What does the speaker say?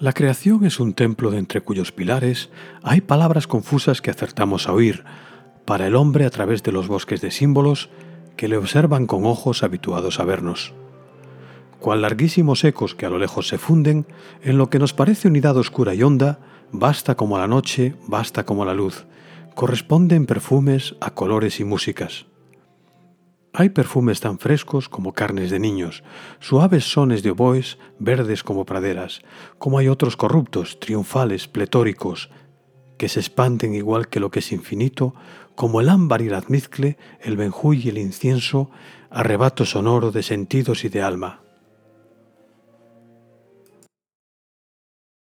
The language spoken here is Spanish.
La creación es un templo de entre cuyos pilares hay palabras confusas que acertamos a oír, para el hombre a través de los bosques de símbolos que le observan con ojos habituados a vernos. Cual larguísimos ecos que a lo lejos se funden, en lo que nos parece unidad oscura y honda, basta como la noche, basta como la luz, corresponden perfumes a colores y músicas. Hay perfumes tan frescos como carnes de niños, suaves sones de oboes, verdes como praderas, como hay otros corruptos, triunfales, pletóricos, que se expanden igual que lo que es infinito, como el ámbar y el almizcle, el benjuy y el incienso, arrebato sonoro de sentidos y de alma.